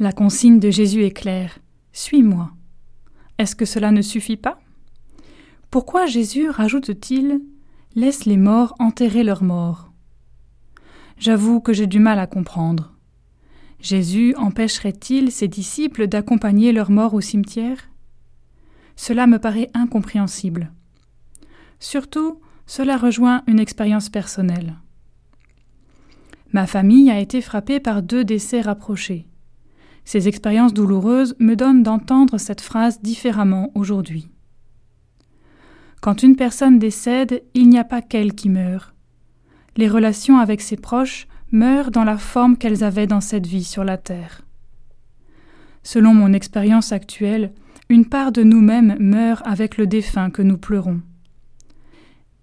La consigne de Jésus est claire. Suis-moi. Est-ce que cela ne suffit pas? Pourquoi Jésus rajoute-t-il Laisse les morts enterrer leurs morts? J'avoue que j'ai du mal à comprendre. Jésus empêcherait-il ses disciples d'accompagner leurs morts au cimetière? Cela me paraît incompréhensible. Surtout, cela rejoint une expérience personnelle. Ma famille a été frappée par deux décès rapprochés. Ces expériences douloureuses me donnent d'entendre cette phrase différemment aujourd'hui. Quand une personne décède, il n'y a pas qu'elle qui meurt. Les relations avec ses proches meurent dans la forme qu'elles avaient dans cette vie sur la terre. Selon mon expérience actuelle, une part de nous-mêmes meurt avec le défunt que nous pleurons.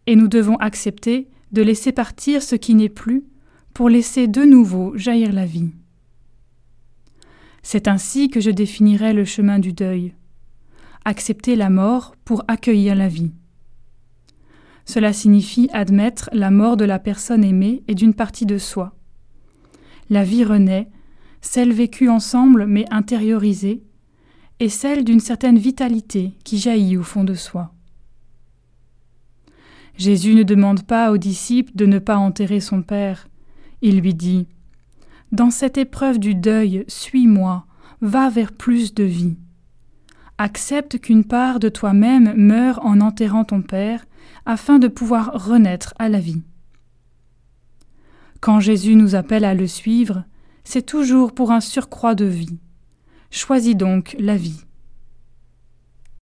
Et nous devons accepter de laisser partir ce qui n'est plus pour laisser de nouveau jaillir la vie. C'est ainsi que je définirais le chemin du deuil. Accepter la mort pour accueillir la vie. Cela signifie admettre la mort de la personne aimée et d'une partie de soi. La vie renaît, celle vécue ensemble mais intériorisée, et celle d'une certaine vitalité qui jaillit au fond de soi. Jésus ne demande pas aux disciples de ne pas enterrer son Père. Il lui dit Dans cette épreuve du deuil, suis-moi, va vers plus de vie. Accepte qu'une part de toi-même meure en enterrant ton Père, afin de pouvoir renaître à la vie. Quand Jésus nous appelle à le suivre, c'est toujours pour un surcroît de vie. Choisis donc la vie.